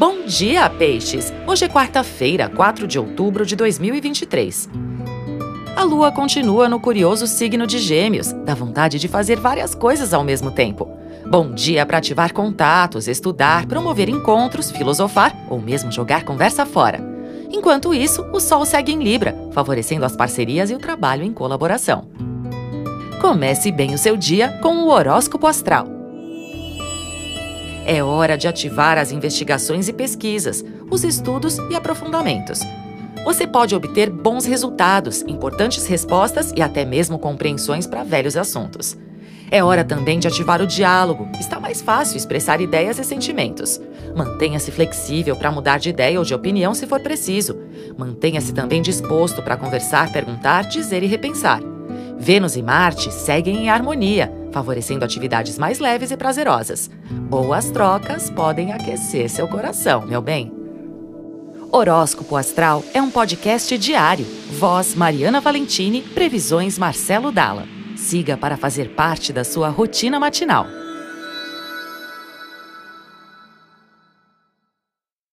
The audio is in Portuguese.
Bom dia, peixes! Hoje é quarta-feira, 4 de outubro de 2023. A lua continua no curioso signo de Gêmeos, dá vontade de fazer várias coisas ao mesmo tempo. Bom dia para ativar contatos, estudar, promover encontros, filosofar ou mesmo jogar conversa fora. Enquanto isso, o Sol segue em Libra, favorecendo as parcerias e o trabalho em colaboração. Comece bem o seu dia com o horóscopo astral. É hora de ativar as investigações e pesquisas, os estudos e aprofundamentos. Você pode obter bons resultados, importantes respostas e até mesmo compreensões para velhos assuntos. É hora também de ativar o diálogo. Está mais fácil expressar ideias e sentimentos. Mantenha-se flexível para mudar de ideia ou de opinião se for preciso. Mantenha-se também disposto para conversar, perguntar, dizer e repensar. Vênus e Marte seguem em harmonia, favorecendo atividades mais leves e prazerosas. Boas trocas podem aquecer seu coração, meu bem. Horóscopo Astral é um podcast diário. Voz Mariana Valentini, previsões Marcelo Dalla. Siga para fazer parte da sua rotina matinal.